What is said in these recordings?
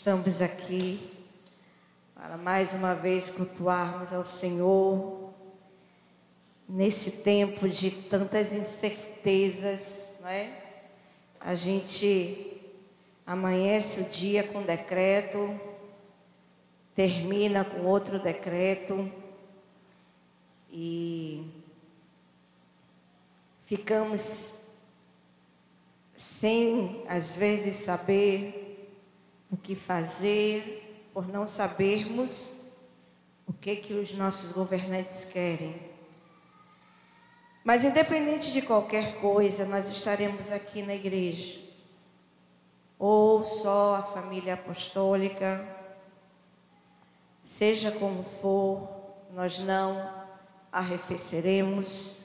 estamos aqui para mais uma vez cultuarmos ao Senhor nesse tempo de tantas incertezas, não é? A gente amanhece o dia com decreto, termina com outro decreto e ficamos sem às vezes saber o que fazer, por não sabermos o que que os nossos governantes querem. Mas independente de qualquer coisa, nós estaremos aqui na igreja. Ou só a família apostólica, seja como for, nós não arrefeceremos,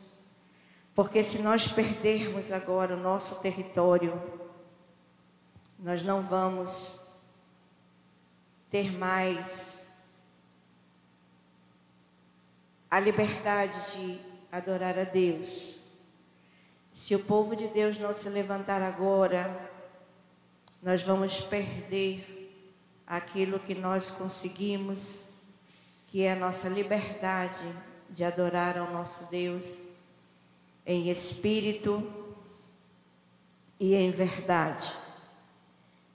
porque se nós perdermos agora o nosso território, nós não vamos ter mais a liberdade de adorar a Deus. Se o povo de Deus não se levantar agora, nós vamos perder aquilo que nós conseguimos, que é a nossa liberdade de adorar ao nosso Deus em espírito e em verdade.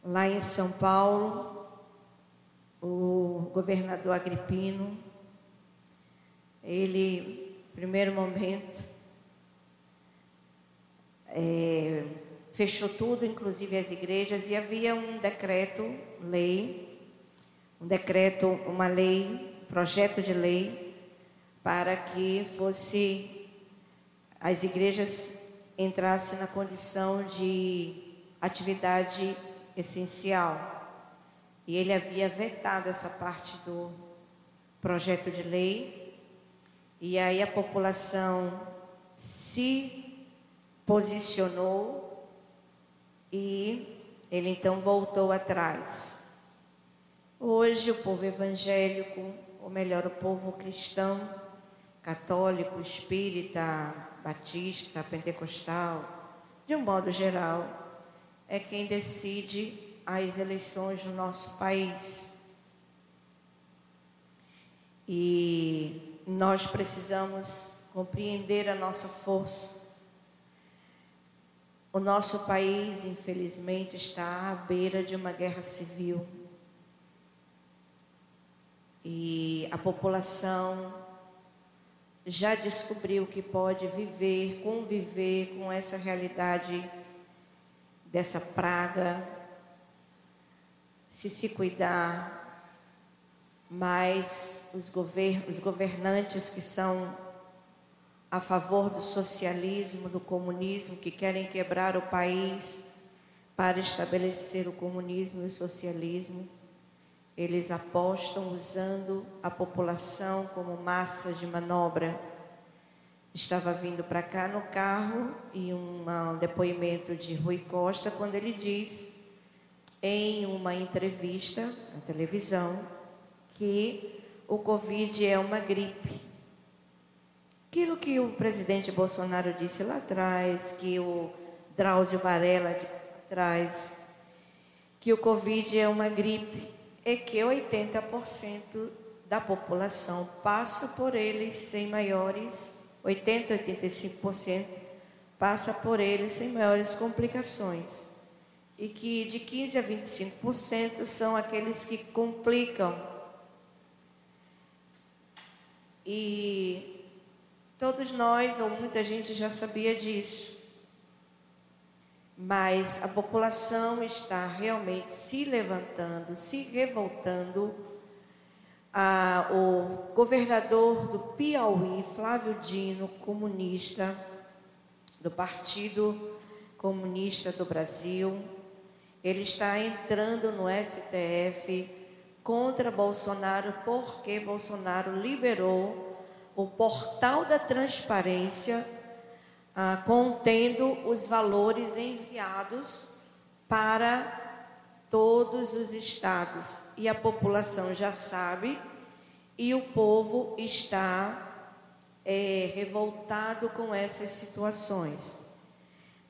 Lá em São Paulo, o governador Agripino, ele, primeiro momento, é, fechou tudo, inclusive as igrejas, e havia um decreto, lei, um decreto, uma lei, projeto de lei, para que fosse as igrejas entrassem na condição de atividade essencial. E ele havia vetado essa parte do projeto de lei. E aí a população se posicionou e ele então voltou atrás. Hoje o povo evangélico, ou melhor, o povo cristão, católico, espírita, batista, pentecostal, de um modo geral, é quem decide as eleições no nosso país. E nós precisamos compreender a nossa força. O nosso país, infelizmente, está à beira de uma guerra civil. E a população já descobriu que pode viver, conviver com essa realidade dessa praga se se cuidar, mas os, govern os governantes que são a favor do socialismo, do comunismo, que querem quebrar o país para estabelecer o comunismo e o socialismo, eles apostam usando a população como massa de manobra. Estava vindo para cá no carro e um depoimento de Rui Costa quando ele diz em uma entrevista na televisão que o Covid é uma gripe. Aquilo que o presidente Bolsonaro disse lá atrás, que o Drauzio Varela disse lá atrás, que o Covid é uma gripe, é que 80% da população passa por ele sem maiores, 80, 85% passa por ele sem maiores complicações e que de 15 a 25% são aqueles que complicam. E todos nós, ou muita gente já sabia disso. Mas a população está realmente se levantando, se revoltando. Ah, o governador do Piauí, Flávio Dino, comunista, do Partido Comunista do Brasil, ele está entrando no STF contra Bolsonaro porque Bolsonaro liberou o portal da transparência ah, contendo os valores enviados para todos os estados. E a população já sabe e o povo está é, revoltado com essas situações.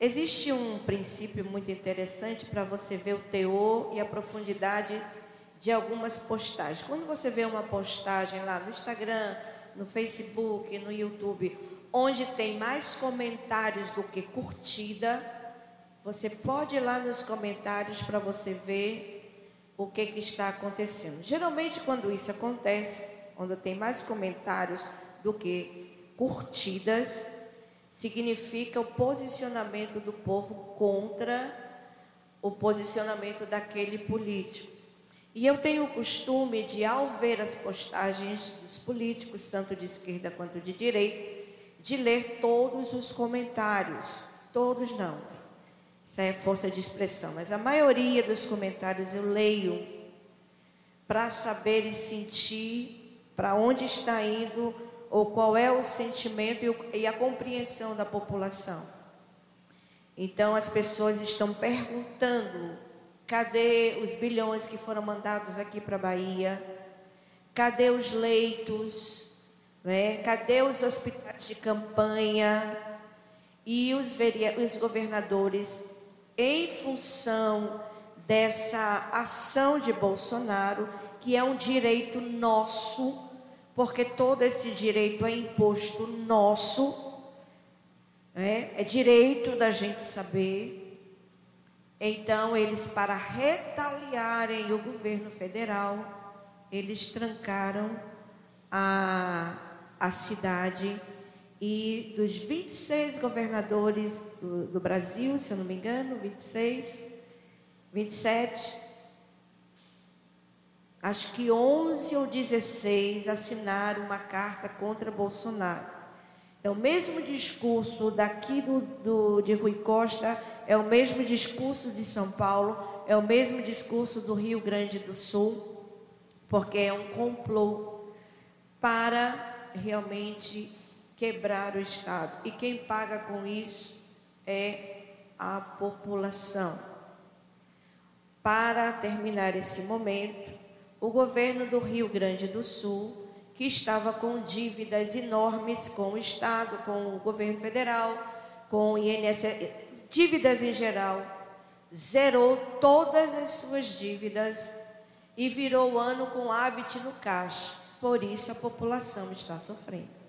Existe um princípio muito interessante para você ver o teor e a profundidade de algumas postagens. Quando você vê uma postagem lá no Instagram, no Facebook, no YouTube, onde tem mais comentários do que curtida, você pode ir lá nos comentários para você ver o que, que está acontecendo. Geralmente, quando isso acontece, quando tem mais comentários do que curtidas, significa o posicionamento do povo contra o posicionamento daquele político. E eu tenho o costume de, ao ver as postagens dos políticos, tanto de esquerda quanto de direita, de ler todos os comentários. Todos não. Isso é força de expressão, mas a maioria dos comentários eu leio para saber e sentir para onde está indo ou qual é o sentimento e a compreensão da população. Então as pessoas estão perguntando Cadê os bilhões que foram mandados aqui para a Bahia? Cadê os leitos? Né? Cadê os hospitais de campanha? E os, os governadores, em função dessa ação de Bolsonaro, que é um direito nosso, porque todo esse direito é imposto nosso, né? é direito da gente saber então, eles, para retaliarem o governo federal, eles trancaram a, a cidade e dos 26 governadores do, do Brasil, se eu não me engano, 26, 27, acho que 11 ou 16 assinaram uma carta contra Bolsonaro. Então, o mesmo discurso daqui do, do, de Rui Costa é o mesmo discurso de São Paulo, é o mesmo discurso do Rio Grande do Sul, porque é um complô para realmente quebrar o Estado. E quem paga com isso é a população. Para terminar esse momento, o governo do Rio Grande do Sul, que estava com dívidas enormes com o Estado, com o governo federal, com o INSS, dívidas em geral, zerou todas as suas dívidas e virou o ano com hábito no caixa. Por isso a população está sofrendo.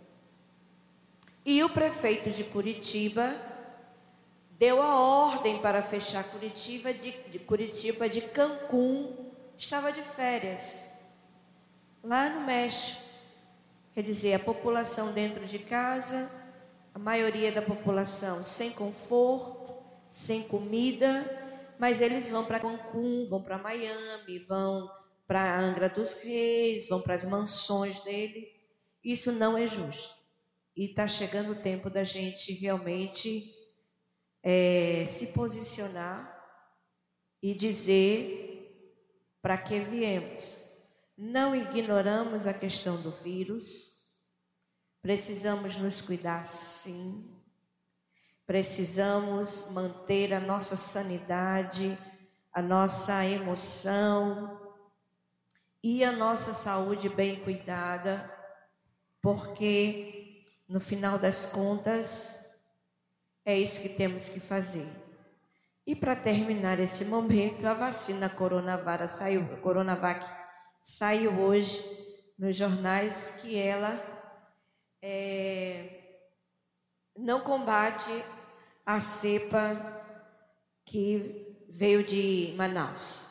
E o prefeito de Curitiba deu a ordem para fechar Curitiba de, de Curitiba de Cancún, estava de férias lá no México. Quer dizer, a população dentro de casa, a maioria da população sem conforto, sem comida, mas eles vão para Cancún, vão para Miami, vão para Angra dos Reis, vão para as mansões dele. Isso não é justo. E está chegando o tempo da gente realmente é, se posicionar e dizer para que viemos. Não ignoramos a questão do vírus, precisamos nos cuidar sim, Precisamos manter a nossa sanidade, a nossa emoção e a nossa saúde bem cuidada, porque no final das contas é isso que temos que fazer. E para terminar esse momento, a vacina Coronavac saiu, Coronavac saiu hoje nos jornais que ela é, não combate a cepa que veio de Manaus.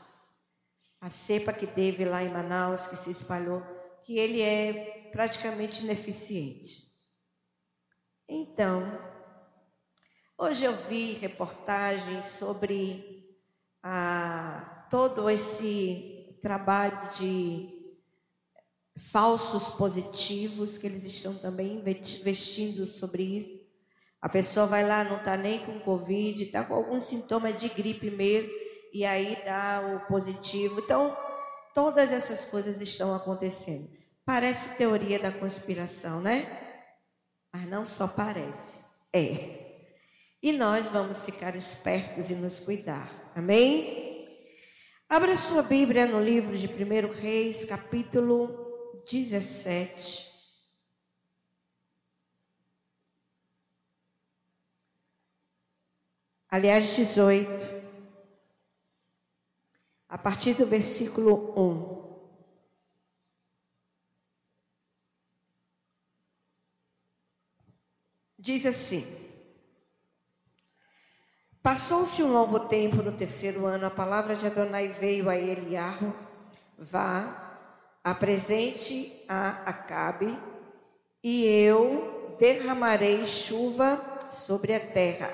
A cepa que teve lá em Manaus, que se espalhou, que ele é praticamente ineficiente. Então, hoje eu vi reportagens sobre a, todo esse trabalho de falsos positivos que eles estão também investindo sobre isso. A pessoa vai lá, não está nem com Covid, está com algum sintoma de gripe mesmo, e aí dá o positivo. Então, todas essas coisas estão acontecendo. Parece teoria da conspiração, né? Mas não só parece, é. E nós vamos ficar espertos e nos cuidar. Amém? Abra sua Bíblia no livro de 1 Reis, capítulo 17. Aliás, 18 a partir do versículo 1. Diz assim: Passou-se um longo tempo, no terceiro ano, a palavra de Adonai veio a Eliarro, vá, apresente a Acabe, e eu derramarei chuva sobre a terra.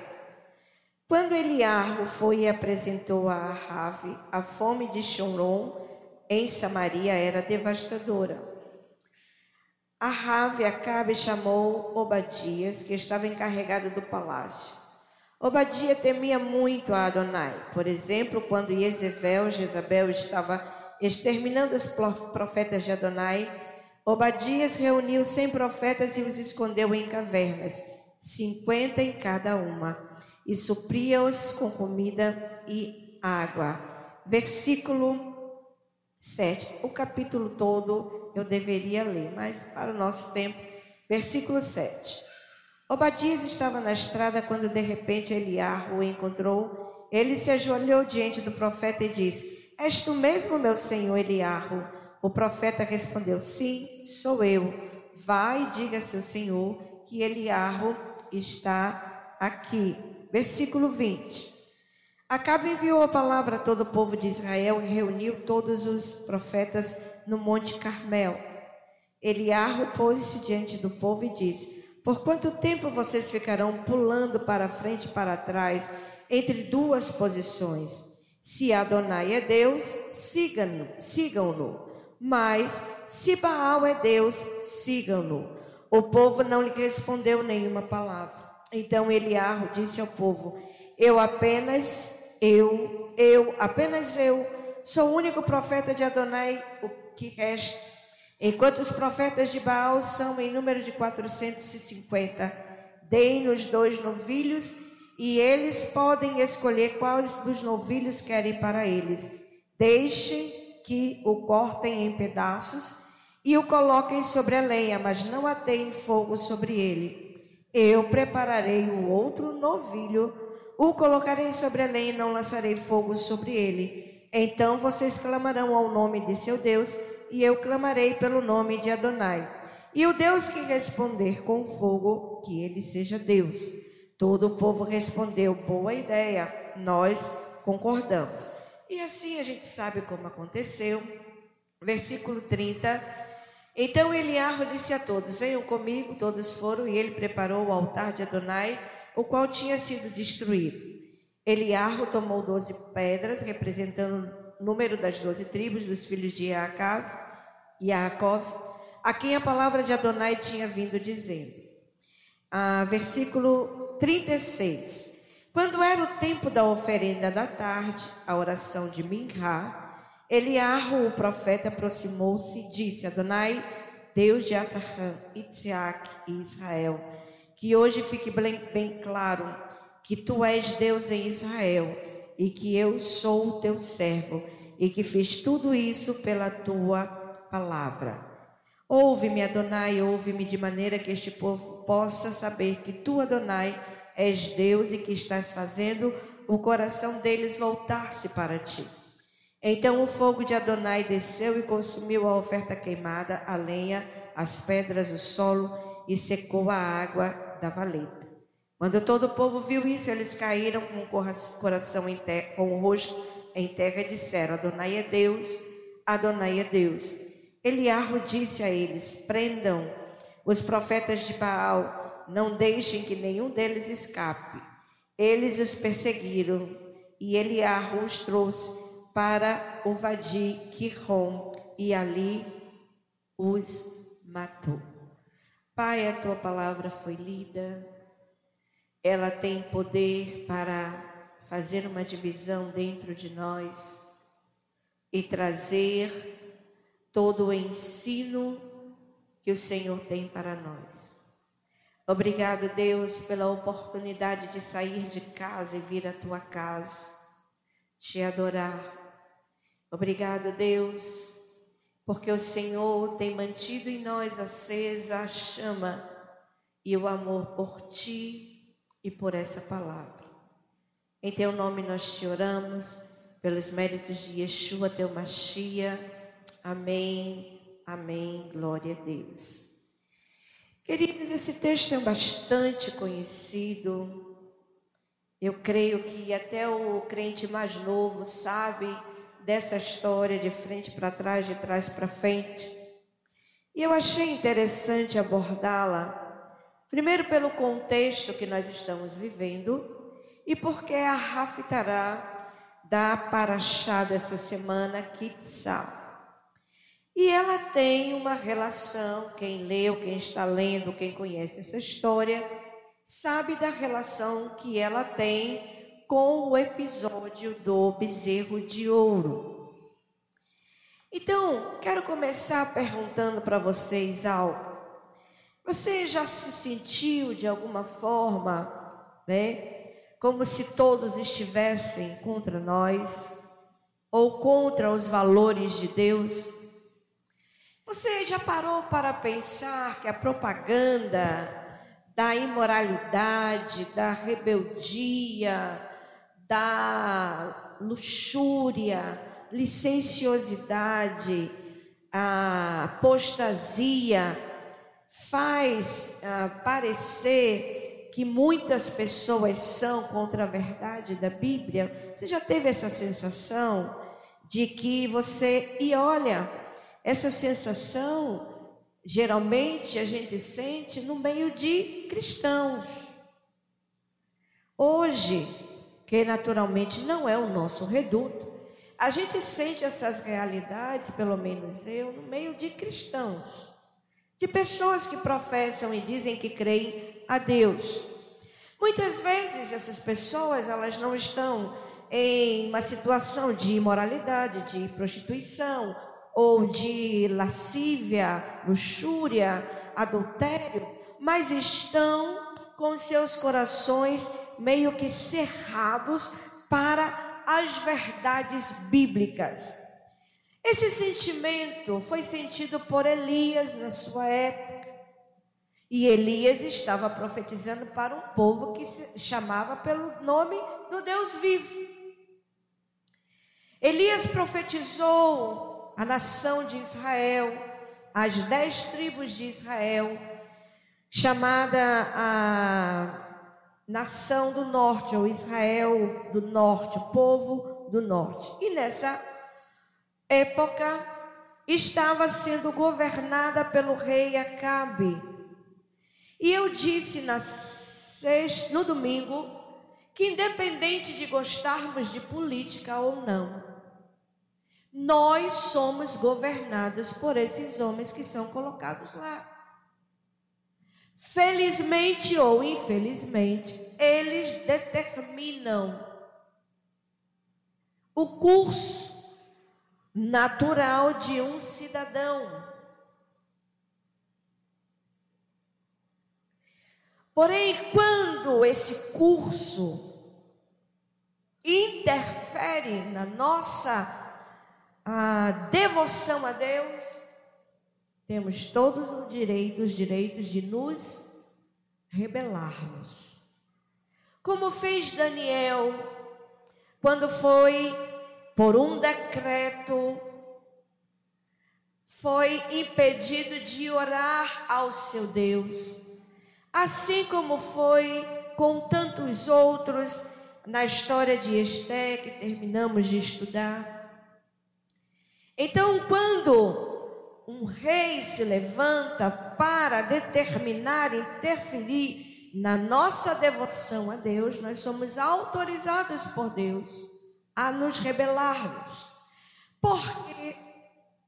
Quando Eliarro foi e apresentou a Ahave, a fome de Shomron em Samaria era devastadora. Ahave Acabe chamou Obadias, que estava encarregado do palácio. Obadia temia muito a Adonai. Por exemplo, quando Jezebel, Jezabel estava exterminando os profetas de Adonai, Obadias reuniu cem profetas e os escondeu em cavernas, cinquenta em cada uma e supria-os com comida e água. Versículo 7. O capítulo todo eu deveria ler, mas para o nosso tempo, versículo 7. Obadias estava na estrada quando de repente Eliar o encontrou. Ele se ajoelhou diante do profeta e disse: És tu mesmo, meu senhor Eliarro? O profeta respondeu: Sim, sou eu. Vai e diga a seu senhor que Eliarro está aqui. Versículo 20. Acabe enviou a palavra a todo o povo de Israel e reuniu todos os profetas no Monte Carmel. Eliarro pôs-se diante do povo e disse: Por quanto tempo vocês ficarão pulando para frente e para trás entre duas posições? Se Adonai é Deus, sigam-no. Mas se Baal é Deus, sigam-no. O povo não lhe respondeu nenhuma palavra. Então Eliarro disse ao povo: Eu apenas, eu, eu, apenas eu, sou o único profeta de Adonai, o que resta. Enquanto os profetas de Baal são em número de 450, deem-nos dois novilhos e eles podem escolher quais dos novilhos querem para eles. Deixem que o cortem em pedaços e o coloquem sobre a lenha, mas não ateiem fogo sobre ele eu prepararei o outro novilho, o colocarei sobre a lenha e não lançarei fogo sobre ele. Então vocês clamarão ao nome de seu Deus, e eu clamarei pelo nome de Adonai. E o Deus que responder com fogo, que ele seja Deus. Todo o povo respondeu: Boa ideia, nós concordamos. E assim a gente sabe como aconteceu. Versículo 30 então Eliarro disse a todos: Venham comigo. Todos foram e ele preparou o altar de Adonai, o qual tinha sido destruído. Eliarro tomou doze pedras, representando número das doze tribos dos filhos de Yaakov, a quem a palavra de Adonai tinha vindo dizendo. Ah, versículo 36. Quando era o tempo da oferenda da tarde, a oração de Minha, Eliarro, o profeta, aproximou-se e disse: Adonai, Deus de Abraão, Isaac e Israel, que hoje fique bem claro que tu és Deus em Israel e que eu sou o teu servo e que fiz tudo isso pela tua palavra. Ouve-me, Adonai, ouve-me de maneira que este povo possa saber que tu, Adonai, és Deus e que estás fazendo o coração deles voltar-se para ti. Então o fogo de Adonai desceu e consumiu a oferta queimada, a lenha, as pedras, o solo e secou a água da valeta. Quando todo o povo viu isso, eles caíram com o coração em terra, com o rosto em terra e disseram: Adonai é Deus, Adonai é Deus. Eliarro disse a eles: Prendam os profetas de Baal, não deixem que nenhum deles escape. Eles os perseguiram e Eliarro os trouxe para o Vadi Kihon e ali os matou. Pai, a tua palavra foi lida, ela tem poder para fazer uma divisão dentro de nós e trazer todo o ensino que o Senhor tem para nós. Obrigado, Deus, pela oportunidade de sair de casa e vir à tua casa, te adorar, Obrigado, Deus, porque o Senhor tem mantido em nós acesa a chama e o amor por ti e por essa palavra. Em teu nome nós te oramos, pelos méritos de Yeshua, teu Machia. Amém, amém, glória a Deus. Queridos, esse texto é bastante conhecido. Eu creio que até o crente mais novo sabe dessa história de frente para trás, de trás para frente. E eu achei interessante abordá-la, primeiro pelo contexto que nós estamos vivendo e porque a Raftará da Paraxá dessa semana, Kitzal. E ela tem uma relação, quem leu, quem está lendo, quem conhece essa história, sabe da relação que ela tem com o episódio do bezerro de ouro. Então, quero começar perguntando para vocês algo. Você já se sentiu de alguma forma, né, como se todos estivessem contra nós ou contra os valores de Deus? Você já parou para pensar que a propaganda da imoralidade, da rebeldia, da luxúria, licenciosidade, a apostasia, faz ah, parecer que muitas pessoas são contra a verdade da Bíblia. Você já teve essa sensação de que você, e olha, essa sensação geralmente a gente sente no meio de cristãos. Hoje, que naturalmente não é o nosso reduto, a gente sente essas realidades, pelo menos eu, no meio de cristãos, de pessoas que professam e dizem que creem a Deus. Muitas vezes essas pessoas, elas não estão em uma situação de imoralidade, de prostituição ou de lascívia, luxúria, adultério, mas estão com seus corações meio que cerrados para as verdades bíblicas. Esse sentimento foi sentido por Elias na sua época. E Elias estava profetizando para um povo que se chamava pelo nome do Deus vivo. Elias profetizou a nação de Israel, as dez tribos de Israel, chamada a nação do norte, ou Israel do norte, o povo do norte. E nessa época estava sendo governada pelo rei Acabe. E eu disse na sexta, no domingo que independente de gostarmos de política ou não, nós somos governados por esses homens que são colocados lá. Felizmente ou infelizmente, eles determinam o curso natural de um cidadão. Porém, quando esse curso interfere na nossa a devoção a Deus, temos todos os direitos, os direitos de nos rebelarmos. Como fez Daniel quando foi por um decreto foi impedido de orar ao seu Deus, assim como foi com tantos outros na história de Esté que terminamos de estudar. Então, quando um rei se levanta para determinar, interferir na nossa devoção a Deus, nós somos autorizados por Deus a nos rebelarmos. Porque,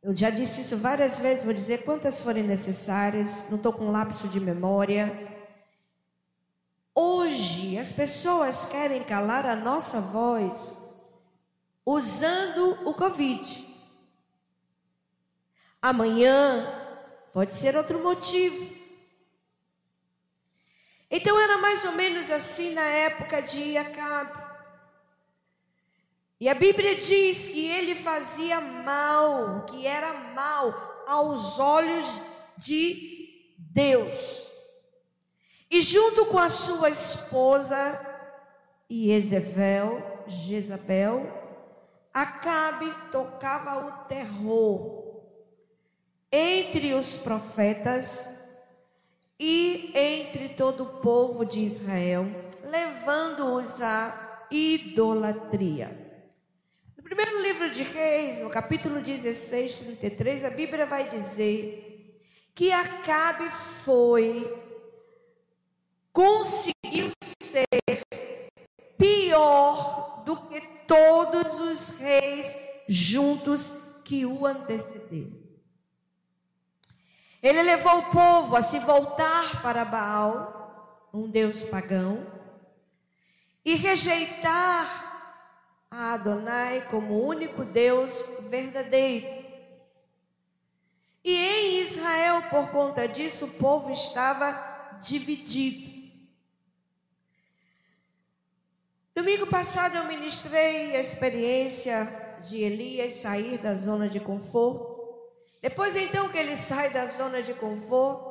eu já disse isso várias vezes, vou dizer quantas forem necessárias, não estou com lapso de memória. Hoje, as pessoas querem calar a nossa voz usando o Covid. Amanhã pode ser outro motivo. Então era mais ou menos assim na época de Acabe. E a Bíblia diz que ele fazia mal, que era mal aos olhos de Deus. E junto com a sua esposa Jezebel, Jezabel, Acabe tocava o terror entre os profetas e entre todo o povo de Israel, levando-os à idolatria. Primeiro livro de Reis, no capítulo 16, 33, a Bíblia vai dizer que Acabe foi, conseguiu ser pior do que todos os reis juntos que o antecederam. Ele levou o povo a se voltar para Baal, um deus pagão, e rejeitar a Adonai como único Deus verdadeiro. E em Israel, por conta disso, o povo estava dividido. Domingo passado eu ministrei a experiência de Elias sair da zona de conforto. Depois então que ele sai da zona de conforto,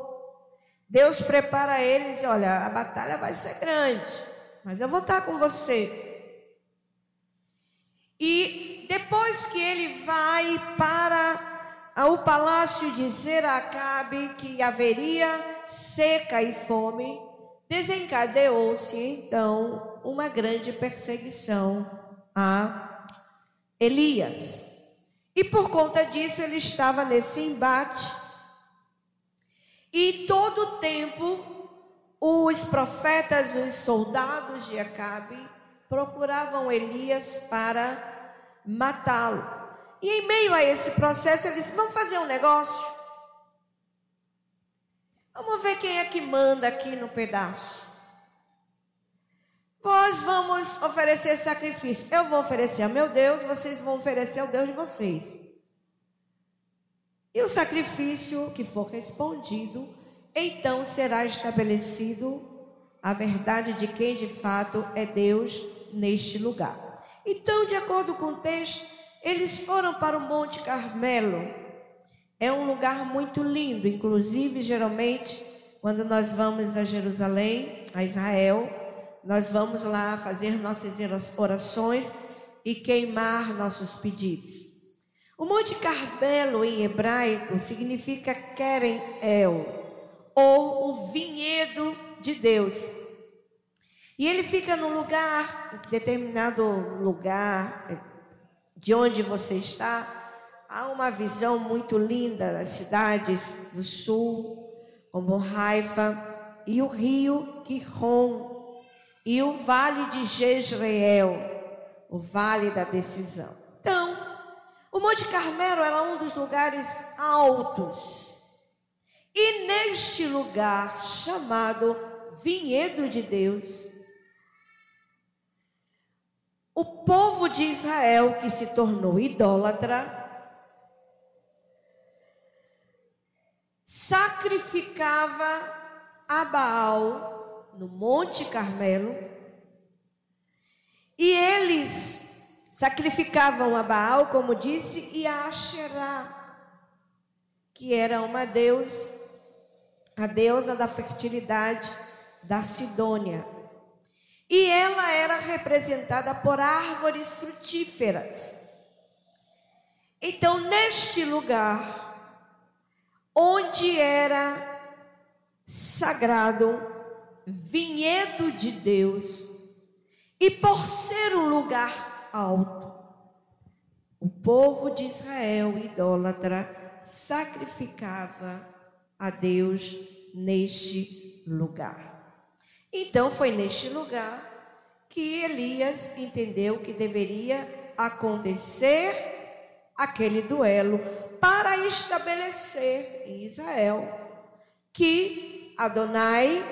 Deus prepara eles e olha, a batalha vai ser grande, mas eu vou estar com você. E depois que ele vai para o palácio dizer a Acabe que haveria seca e fome, desencadeou-se então uma grande perseguição a Elias. E por conta disso ele estava nesse embate. E todo o tempo os profetas, os soldados de Acabe procuravam Elias para matá-lo. E em meio a esse processo, eles disse: Vamos fazer um negócio. Vamos ver quem é que manda aqui no pedaço. Nós vamos oferecer sacrifício. Eu vou oferecer ao meu Deus, vocês vão oferecer ao Deus de vocês. E o sacrifício que for respondido, então será estabelecido a verdade de quem de fato é Deus neste lugar. Então, de acordo com o texto, eles foram para o Monte Carmelo. É um lugar muito lindo, inclusive, geralmente, quando nós vamos a Jerusalém, a Israel, nós vamos lá fazer nossas orações e queimar nossos pedidos. O Monte Carmelo em hebraico significa Keren El, ou o vinhedo de Deus. E ele fica num lugar, determinado lugar eh, de onde você está, há uma visão muito linda das cidades do sul, como Raifa, e o rio Quirron, e o vale de Jezreel, o vale da decisão. Então, o Monte Carmelo era um dos lugares altos. E neste lugar chamado Vinhedo de Deus, o povo de Israel que se tornou idólatra sacrificava a Baal no Monte Carmelo e eles sacrificavam a Baal, como disse, e a Asherá, que era uma deusa, a deusa da fertilidade da Sidônia. E ela era representada por árvores frutíferas. Então, neste lugar, onde era sagrado, vinhedo de Deus, e por ser um lugar alto, o povo de Israel, idólatra, sacrificava a Deus neste lugar. Então foi neste lugar que Elias entendeu que deveria acontecer aquele duelo para estabelecer em Israel que Adonai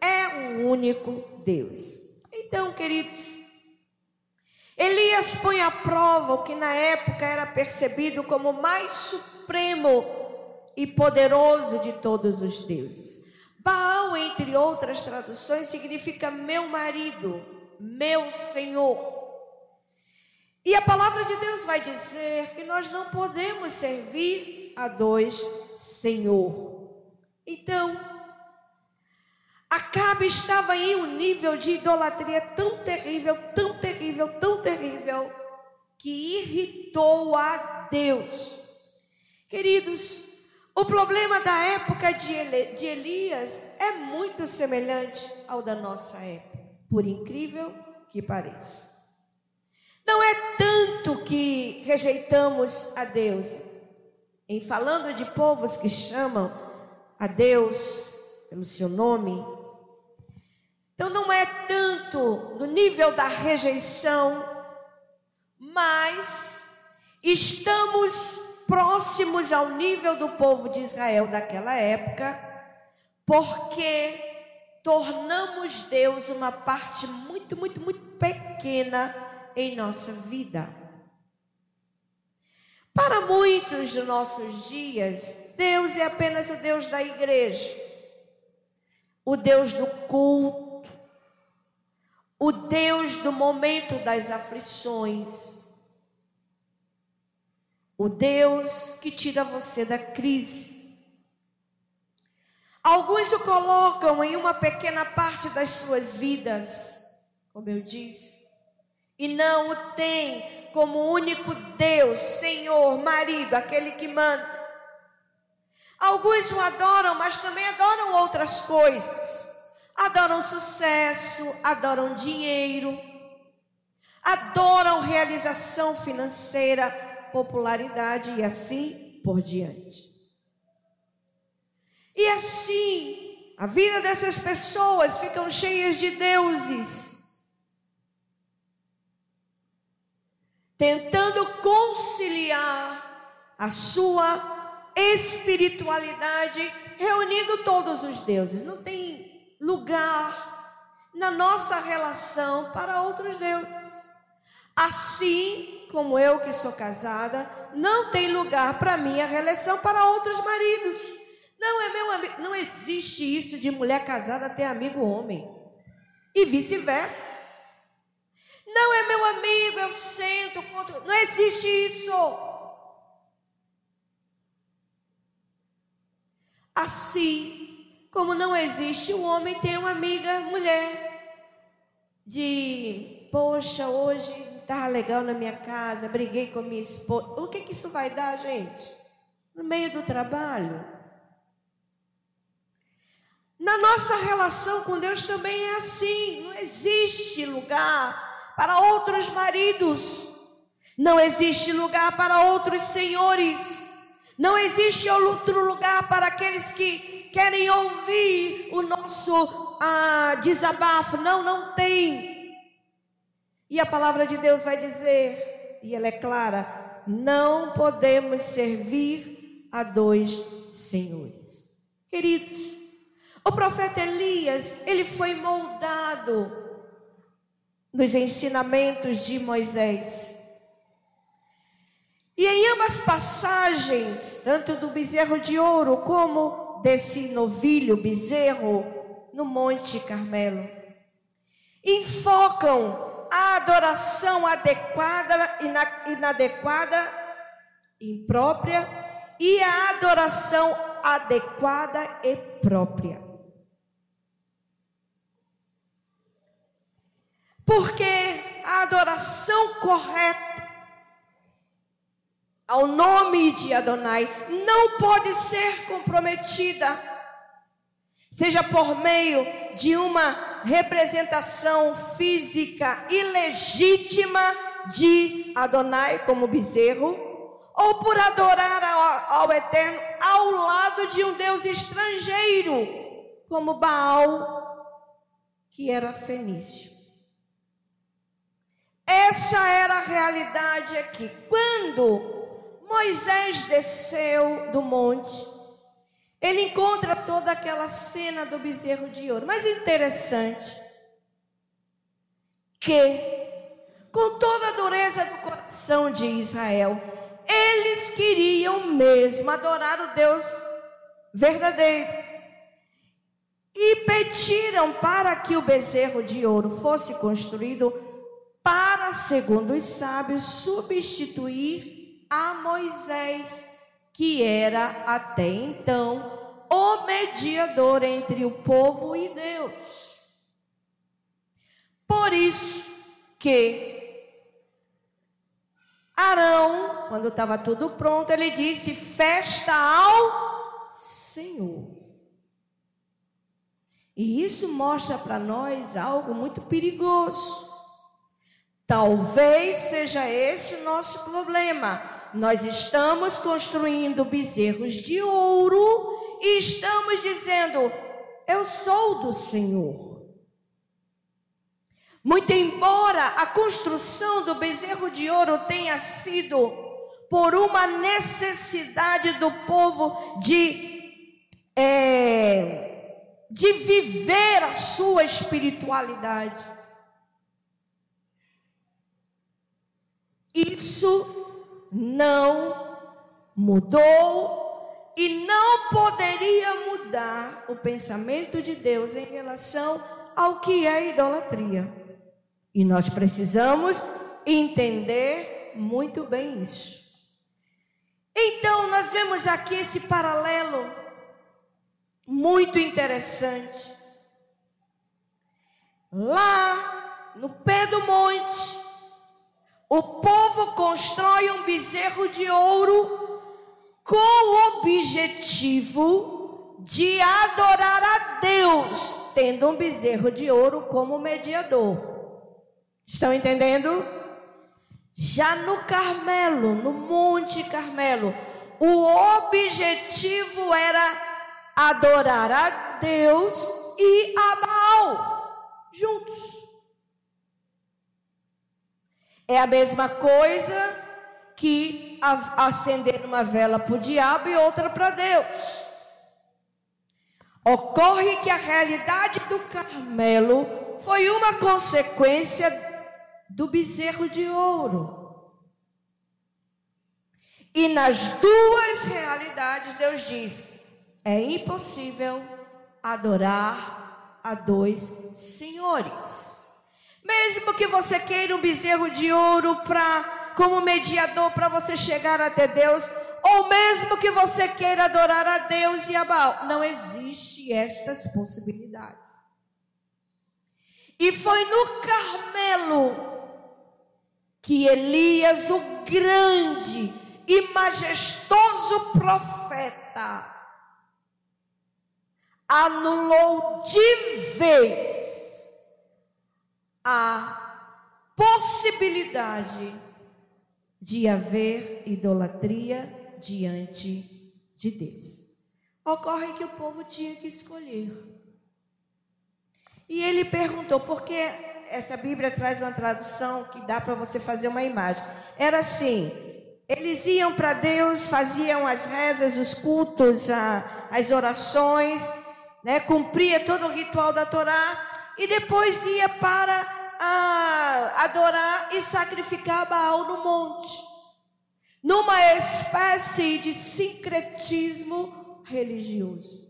é o único Deus. Então, queridos, Elias põe à prova o que na época era percebido como mais supremo e poderoso de todos os deuses. Baal, entre outras traduções, significa meu marido, meu senhor. E a palavra de Deus vai dizer que nós não podemos servir a dois senhor. Então, Acabe estava em um nível de idolatria tão terrível, tão terrível, tão terrível, que irritou a Deus. Queridos, O problema da época de, Elias é muito semelhante ao da nossa época, por incrível que pareça. Não é tanto que rejeitamos a Deus, em falando de povos que chamam a Deus pelo seu nome. Então não é tanto no nível da rejeição, mas estamos próximos ao nível do povo de Israel daquela época, porque tornamos Deus uma parte muito, muito, muito pequena em nossa vida. Para muitos dos nossos dias, Deus é apenas o Deus da igreja, o Deus do culto, o Deus do momento das aflições, o Deus que tira você da crise. Alguns o colocam em uma pequena parte das suas vidas, como eu disse, e não o tem como único Deus, Senhor, marido, aquele que manda. Alguns o adoram, mas também adoram outras coisas. Adoram sucesso, adoram dinheiro, adoram realização financeira, popularidade e assim por diante. E assim, a vida dessas pessoas ficam cheias de deuses, tentando conciliar a sua espiritualidade, reunindo todos os deuses. Não tem lugar na nossa relação para outros deuses. Assim como eu que sou casada, não tem lugar para mim a reeleição para outros maridos. Não é meu amigo, não existe isso de mulher casada ter amigo homem. E vice-versa. Não é meu amigo, eu sento contra. Não existe isso. Assim como não existe o homem ter uma amiga mulher de, poxa, hoje estava legal na minha casa, briguei com a minha esposa. O que, que isso vai dar, gente? No meio do trabalho. Na nossa relação com Deus também é assim. Não existe lugar para outros maridos. Não existe lugar para outros senhores. Não existe outro lugar para aqueles que querem ouvir o nosso ah, desabafo. Não, não tem. E a palavra de Deus vai dizer, e ela é clara: não podemos servir a dois senhores. Queridos, o profeta Elias, ele foi moldado nos ensinamentos de Moisés. E em ambas passagens, tanto do bezerro de ouro como desse novilho bezerro no Monte Carmelo, enfocam a adoração adequada, inadequada, imprópria, e a adoração adequada e própria. Porque a adoração correta ao nome de Adonai não pode ser comprometida, seja por meio de uma representação física ilegítima de Adonai como bezerro, ou por adorar ao, ao Eterno ao lado de um Deus estrangeiro, como Baal, que era fenício. Essa era a realidade aqui. Quando Moisés desceu do monte, ele encontra toda aquela cena do bezerro de ouro. Mas interessante que, com toda a dureza do coração de Israel, eles queriam mesmo adorar o Deus verdadeiro. E pediram para que o bezerro de ouro fosse construído para, segundo os sábios, substituir a Moisés que era até então o mediador entre o povo e Deus. Por isso que Arão, quando estava tudo pronto, ele disse: festa ao Senhor. E isso mostra para nós algo muito perigoso. Talvez seja esse o nosso problema. Nós estamos construindo bezerros de ouro e estamos dizendo: Eu sou do Senhor. Muito embora a construção do bezerro de ouro tenha sido por uma necessidade do povo de, é, de viver a sua espiritualidade. Isso não mudou e não poderia mudar o pensamento de Deus em relação ao que é idolatria. E nós precisamos entender muito bem isso. Então, nós vemos aqui esse paralelo muito interessante. Lá no pé do monte, o povo constrói um bezerro de ouro com o objetivo de adorar a Deus, tendo um bezerro de ouro como mediador. Estão entendendo? Já no Carmelo, no Monte Carmelo, o objetivo era adorar a Deus e a Baal juntos. É a mesma coisa que acender uma vela para o diabo e outra para Deus. Ocorre que a realidade do Carmelo foi uma consequência do bezerro de ouro. E nas duas realidades, Deus diz: é impossível adorar a dois senhores. Mesmo que você queira um bezerro de ouro para como mediador para você chegar até Deus, ou mesmo que você queira adorar a Deus e a Baal, não existe estas possibilidades. E foi no Carmelo que Elias, o grande e majestoso profeta, anulou de vez a possibilidade de haver idolatria diante de Deus. Ocorre que o povo tinha que escolher. E ele perguntou: por que essa Bíblia traz uma tradução que dá para você fazer uma imagem. Era assim: eles iam para Deus, faziam as rezas, os cultos, a, as orações, né, cumpria todo o ritual da Torá e depois ia para a, adorar e sacrificar Baal no monte, numa espécie de sincretismo religioso.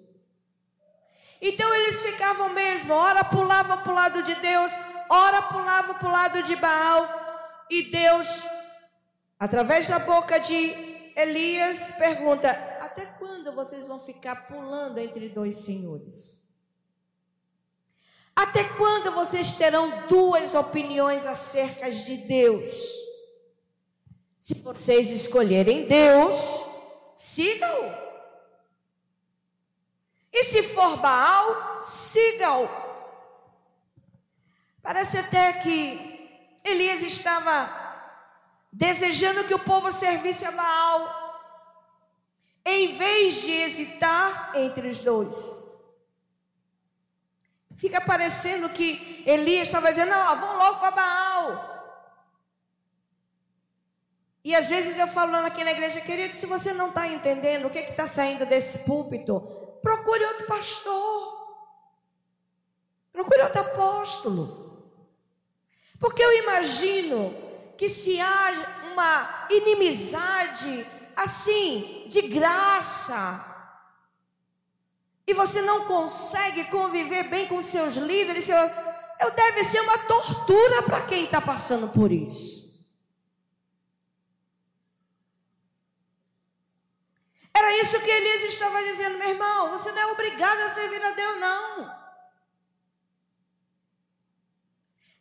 Então eles ficavam mesmo, ora pulavam para o lado de Deus, ora pulava para o lado de Baal, e Deus, através da boca de Elias, pergunta: Até quando vocês vão ficar pulando entre dois senhores? Até quando vocês terão duas opiniões acerca de Deus? Se vocês escolherem Deus, sigam. E se for Baal, sigam. Parece até que Elias estava desejando que o povo servisse a Baal, em vez de hesitar entre os dois. Fica parecendo que Elias estava dizendo: não, vão logo para Baal. E às vezes eu falo aqui na igreja, querido, se você não está entendendo o que está saindo desse púlpito, procure outro pastor. Procure outro apóstolo. Porque eu imagino que se há uma inimizade assim, de graça, e você não consegue conviver bem com seus líderes, seu, eu deve ser uma tortura para quem está passando por isso. Era isso que Elias estava dizendo, meu irmão. Você não é obrigado a servir a Deus, não.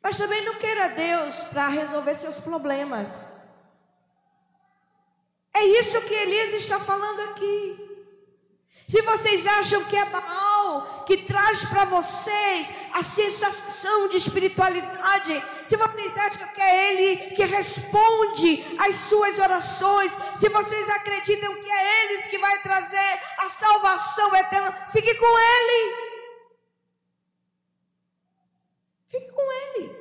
Mas também não queira Deus para resolver seus problemas. É isso que Elias está falando aqui. Se vocês acham que é Baal que traz para vocês a sensação de espiritualidade, se vocês acham que é Ele que responde às suas orações, se vocês acreditam que é Ele que vai trazer a salvação eterna, fique com Ele. Fique com Ele.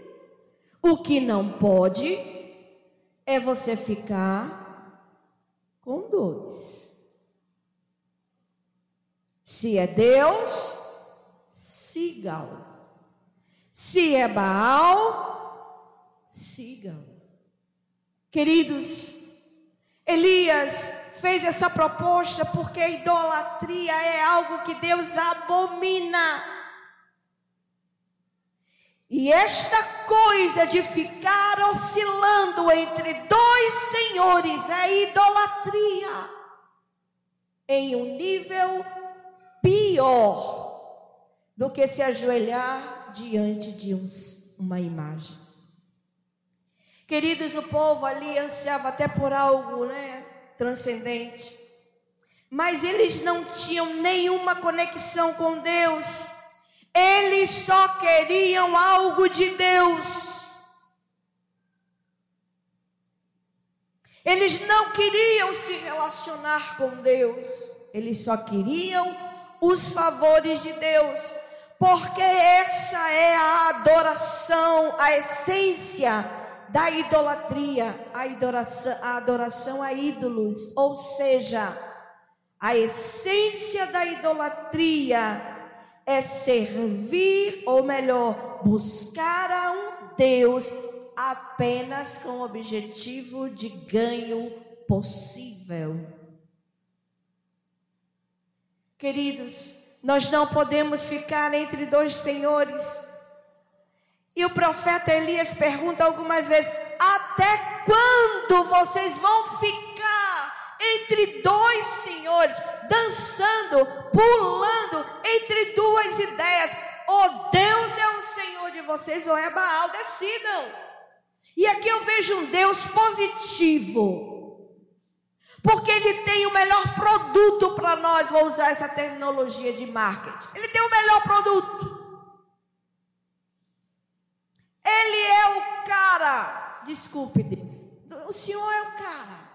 O que não pode é você ficar com dois. Se é Deus, sigam. Se é Baal, sigam. Queridos, Elias fez essa proposta porque a idolatria é algo que Deus abomina. E esta coisa de ficar oscilando entre dois senhores é idolatria em um nível pior do que se ajoelhar diante de um, uma imagem. Queridos, o povo ali ansiava até por algo né, transcendente, mas eles não tinham nenhuma conexão com Deus, eles só queriam algo de Deus. Eles não queriam se relacionar com Deus, eles só queriam os favores de Deus, porque essa é a adoração, a essência da idolatria, a adoração, a adoração a ídolos, ou seja, a essência da idolatria é servir, ou melhor, buscar a um Deus apenas com o objetivo de ganho possível. Queridos, nós não podemos ficar entre dois senhores. E o profeta Elias pergunta algumas vezes: Até quando vocês vão ficar entre dois senhores, dançando, pulando entre duas ideias? Ou Deus é o Senhor de vocês, ou é Baal, decidam. E aqui eu vejo um Deus positivo porque ele tem o melhor produto para nós, vou usar essa terminologia de marketing. Ele tem o melhor produto. Ele é o cara. Desculpe, Deus. O Senhor é o cara.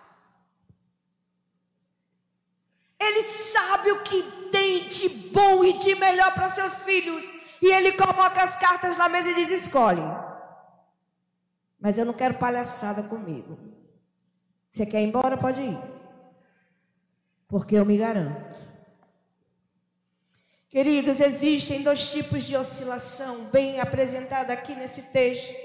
Ele sabe o que tem de bom e de melhor para seus filhos. E ele coloca as cartas na mesa e diz: escolhe. Mas eu não quero palhaçada comigo. Você quer ir embora? Pode ir porque eu me garanto. Queridos, existem dois tipos de oscilação bem apresentada aqui nesse texto.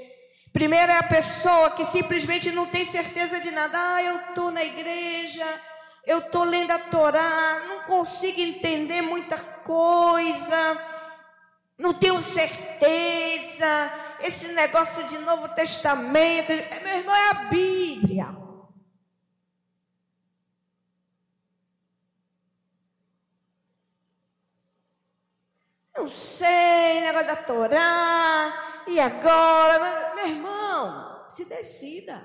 Primeiro é a pessoa que simplesmente não tem certeza de nada. Ah, eu estou na igreja, eu estou lendo a Torá, não consigo entender muita coisa, não tenho certeza. Esse negócio de Novo Testamento, meu irmão, é a Bíblia. Não sei, negócio da Torá. E agora? Meu irmão, se decida.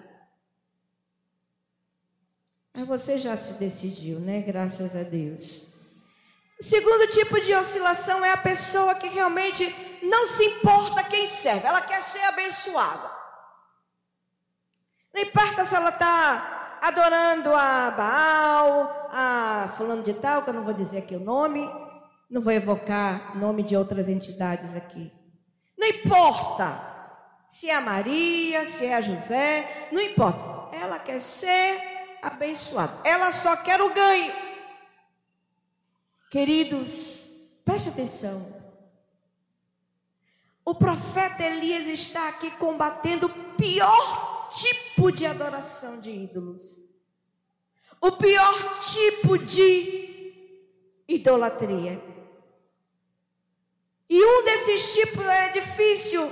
Mas você já se decidiu, né? Graças a Deus. O segundo tipo de oscilação é a pessoa que realmente não se importa quem serve, ela quer ser abençoada. Não importa se ela está adorando a Baal, a fulano de tal, que eu não vou dizer aqui o nome, não vou evocar nome de outras entidades aqui. Não importa se é a Maria, se é a José, não importa. Ela quer ser abençoada. Ela só quer o ganho. Queridos, preste atenção. O profeta Elias está aqui combatendo o pior tipo de adoração de ídolos. O pior tipo de idolatria. E um desses tipos é difícil.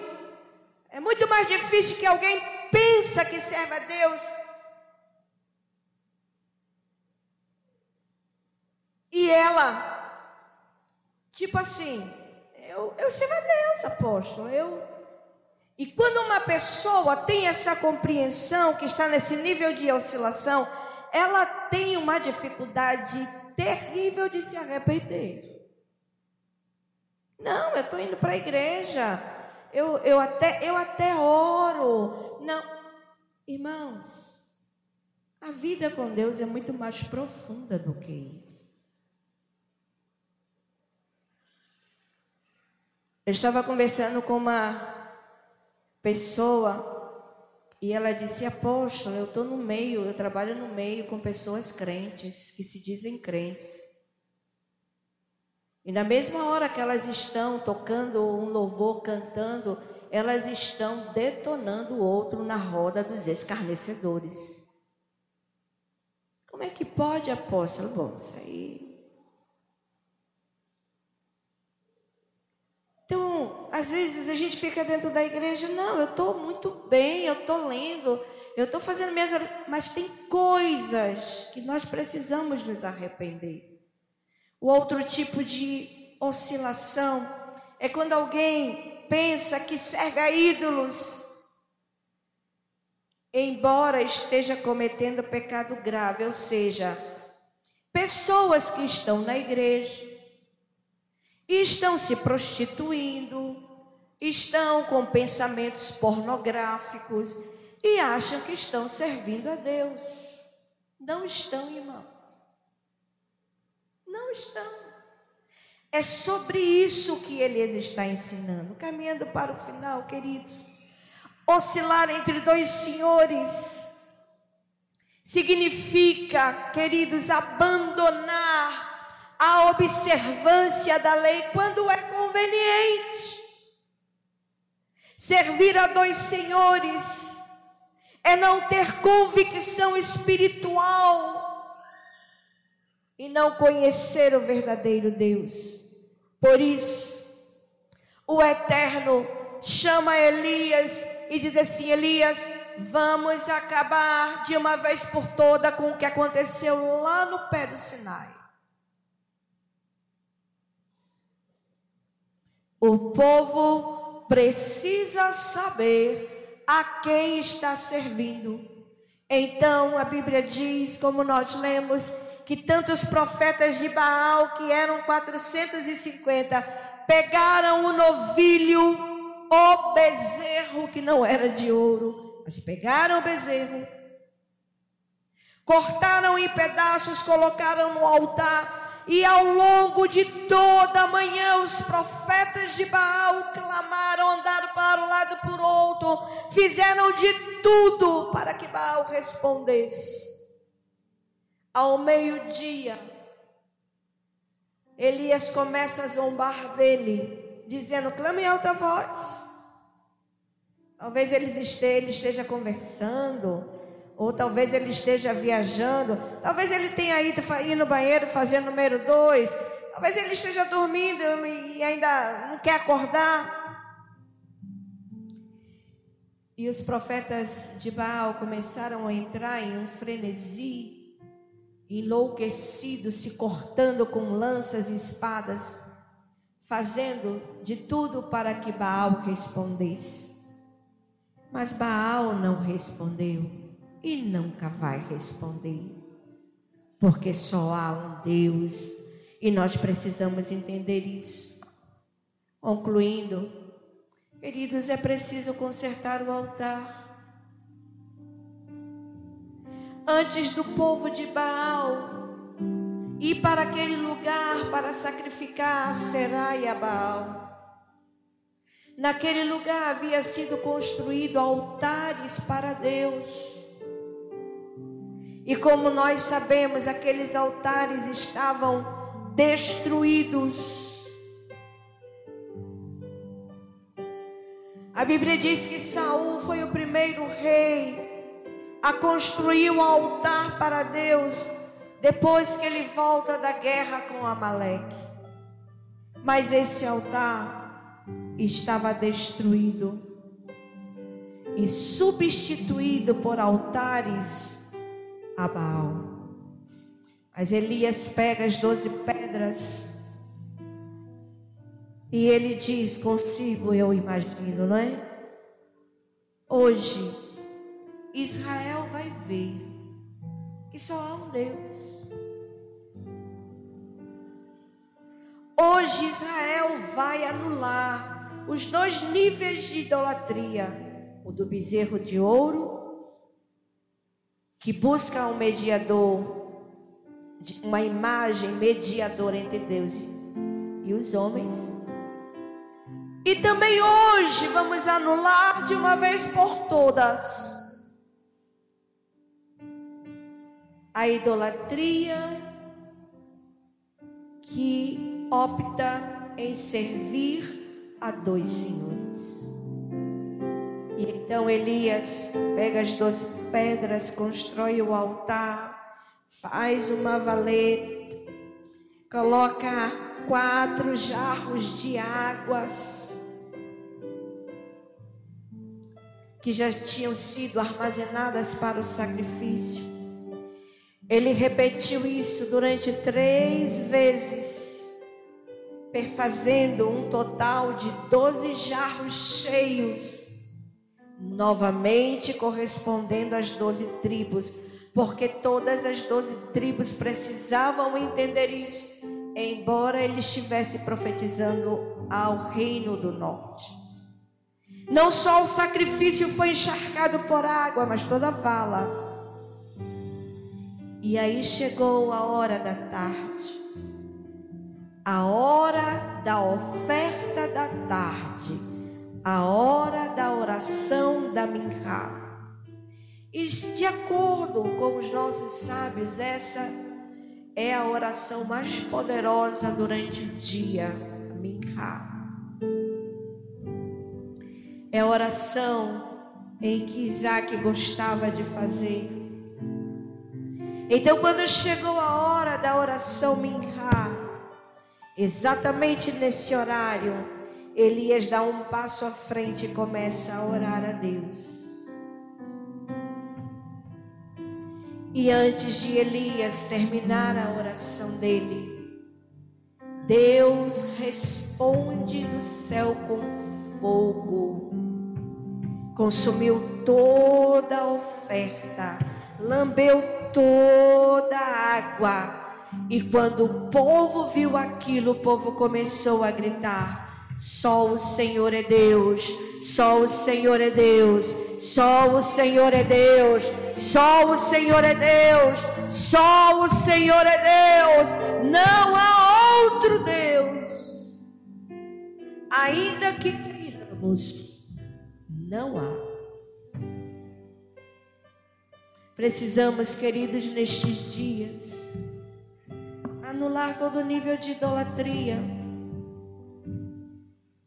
É muito mais difícil que alguém pensa que serve a Deus. E ela, tipo assim, eu, eu sirvo a Deus, apóstolo. Eu, e quando uma pessoa tem essa compreensão, que está nesse nível de oscilação, ela tem uma dificuldade terrível de se arrepender. Não, eu estou indo para a igreja. Eu, eu, até, eu até oro. Não. Irmãos, a vida com Deus é muito mais profunda do que isso. Eu estava conversando com uma pessoa e ela disse: Apóstolo, eu estou no meio, eu trabalho no meio com pessoas crentes, que se dizem crentes. E na mesma hora que elas estão tocando um louvor, cantando, elas estão detonando o outro na roda dos escarnecedores. Como é que pode, apóstolo? Bom, isso aí. Então, às vezes a gente fica dentro da igreja, não, eu estou muito bem, eu estou lendo, eu estou fazendo minhas. Mas tem coisas que nós precisamos nos arrepender. O outro tipo de oscilação é quando alguém pensa que serve ídolos, embora esteja cometendo pecado grave, ou seja, pessoas que estão na igreja estão se prostituindo, estão com pensamentos pornográficos e acham que estão servindo a Deus. Não estão, irmão. Não estão. É sobre isso que Elias está ensinando. Caminhando para o final, queridos. Oscilar entre dois senhores significa, queridos, abandonar a observância da lei quando é conveniente. Servir a dois senhores é não ter convicção espiritual e não conhecer o verdadeiro Deus. Por isso, o Eterno chama Elias e diz assim: Elias, vamos acabar de uma vez por toda com o que aconteceu lá no pé do Sinai. O povo precisa saber a quem está servindo. Então a Bíblia diz, como nós lemos, que tantos profetas de Baal, que eram 450, pegaram o novilho, o bezerro que não era de ouro, mas pegaram o bezerro, cortaram em pedaços, colocaram no altar, e ao longo de toda a manhã os profetas de Baal clamaram, andaram para um lado e por outro, fizeram de tudo para que Baal respondesse. Ao meio-dia, Elias começa a zombar dele, dizendo: clame em alta voz. Talvez ele esteja, conversando, ou talvez ele esteja viajando, talvez ele tenha ido ir no banheiro fazendo número dois, talvez ele esteja dormindo e ainda não quer acordar. E os profetas de Baal começaram a entrar em um frenesi enlouquecidos, se cortando com lanças e espadas, fazendo de tudo para que Baal respondesse. Mas Baal não respondeu e nunca vai responder, porque só há um Deus e nós precisamos entender isso. Concluindo, queridos, é preciso consertar o altar antes do povo de Baal ir para aquele lugar para sacrificar a Será e a Baal. Naquele lugar havia sido construído altares para Deus. E como nós sabemos, aqueles altares estavam destruídos. A Bíblia diz que Saul foi o primeiro rei a construir um altar para Deus depois que ele volta da guerra com Amaleque. Mas esse altar estava destruído e substituído por altares a Baal. Mas Elias pega as doze pedras e ele diz consigo, eu imagino, não é? Hoje Israel vai ver que só há um Deus. Hoje Israel vai anular os dois níveis de idolatria: o do bezerro de ouro, que busca um mediador, uma imagem mediadora entre Deus e os homens. E também hoje vamos anular de uma vez por todas a idolatria que opta em servir a dois senhores. E então Elias pega as doze pedras, constrói o altar, faz uma valeta, coloca quatro jarros de águas que já tinham sido armazenadas para o sacrifício. Ele repetiu isso durante três vezes, perfazendo um total de doze jarros cheios, novamente correspondendo às doze tribos, porque todas as doze tribos precisavam entender isso, embora ele estivesse profetizando ao reino do norte. Não só o sacrifício foi encharcado por água, mas toda a vala e aí chegou a hora da tarde, a hora da oferta da tarde, a hora da oração da minha. E de acordo com os nossos sábios, essa é a oração mais poderosa durante o dia, minha. É a oração em que Isaac gostava de fazer então, quando chegou a hora da oração Minha, exatamente nesse horário, Elias dá um passo à frente e começa a orar a Deus. E antes de Elias terminar a oração dele, Deus responde do céu com fogo, consumiu toda a oferta, lambeu toda a água. E quando o povo viu aquilo, o povo começou a gritar: Só o Senhor é Deus, só o Senhor é Deus, só o Senhor é Deus, só o Senhor é Deus, só o Senhor é Deus, não há outro Deus. Ainda que queiramos, não há. Precisamos, queridos, nestes dias, anular todo nível de idolatria.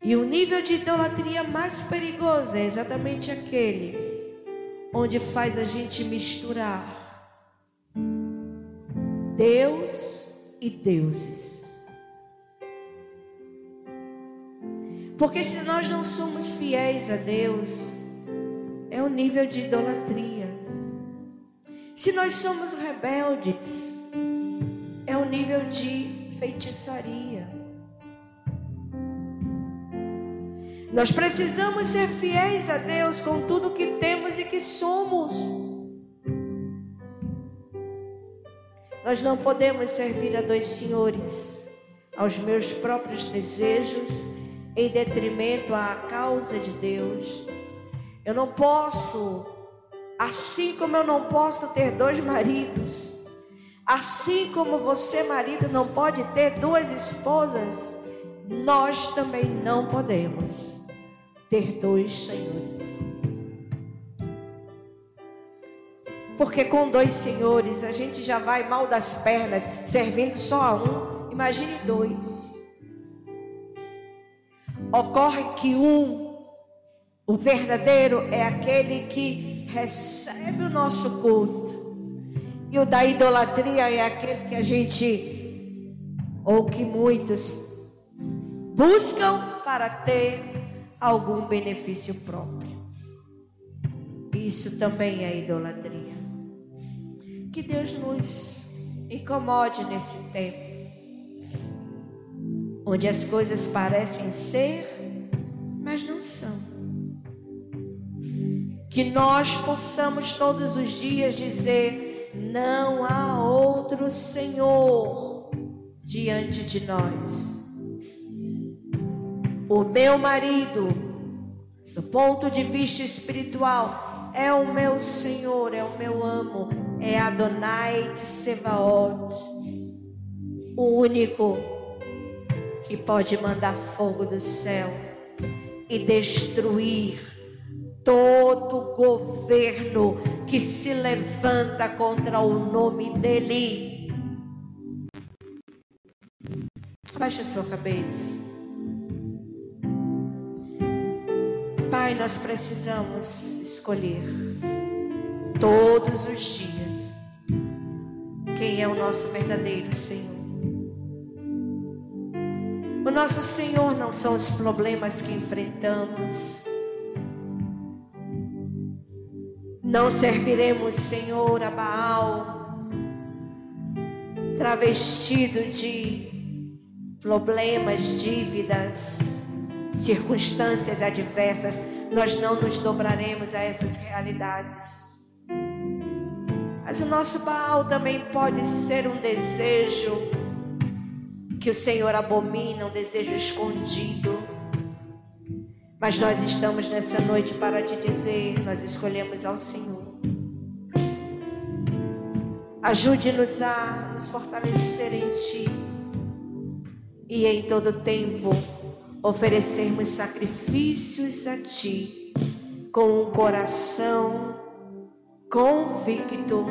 E o nível de idolatria mais perigoso é exatamente aquele onde faz a gente misturar Deus e deuses. Porque se nós não somos fiéis a Deus, é o nível de idolatria. Se nós somos rebeldes, é o nível de feitiçaria. Nós precisamos ser fiéis a Deus com tudo que temos e que somos. Nós não podemos servir a dois senhores, aos meus próprios desejos, em detrimento à causa de Deus. Eu não posso Assim como eu não posso ter dois maridos, assim como você, marido, não pode ter duas esposas, nós também não podemos ter dois senhores. Porque com dois senhores a gente já vai mal das pernas, servindo só a um. Imagine dois. Ocorre que um, o verdadeiro, é aquele que recebe o nosso culto. E o da idolatria é aquele que a gente, ou que muitos, buscam para ter algum benefício próprio. Isso também é idolatria. Que Deus nos incomode nesse tempo, onde as coisas parecem ser, mas não são que nós possamos todos os dias dizer: não há outro Senhor diante de nós. O meu marido, do ponto de vista espiritual, é o meu Senhor, é o meu amo, é Adonai Tsevaot, o único que pode mandar fogo do céu e destruir todo governo que se levanta contra o nome dele. Baixe a sua cabeça. Pai, nós precisamos escolher todos os dias quem é o nosso verdadeiro Senhor. O nosso Senhor não são os problemas que enfrentamos. Não serviremos, Senhor, a Baal, travestido de problemas, dívidas, circunstâncias adversas. Nós não nos dobraremos a essas realidades. Mas o nosso Baal também pode ser um desejo que o Senhor abomina, um desejo escondido. Mas nós estamos nessa noite para te dizer: nós escolhemos ao Senhor. Ajude-nos a nos fortalecer em Ti e em todo tempo oferecermos sacrifícios a Ti com um coração convicto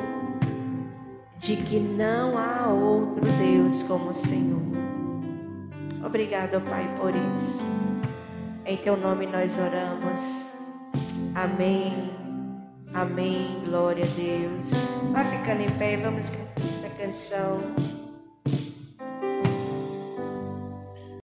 de que não há outro Deus como o Senhor. Obrigado, Pai, por isso. Em teu nome nós oramos. Amém. Amém. Glória a Deus. Vai ficando em pé, vamos cantar essa canção.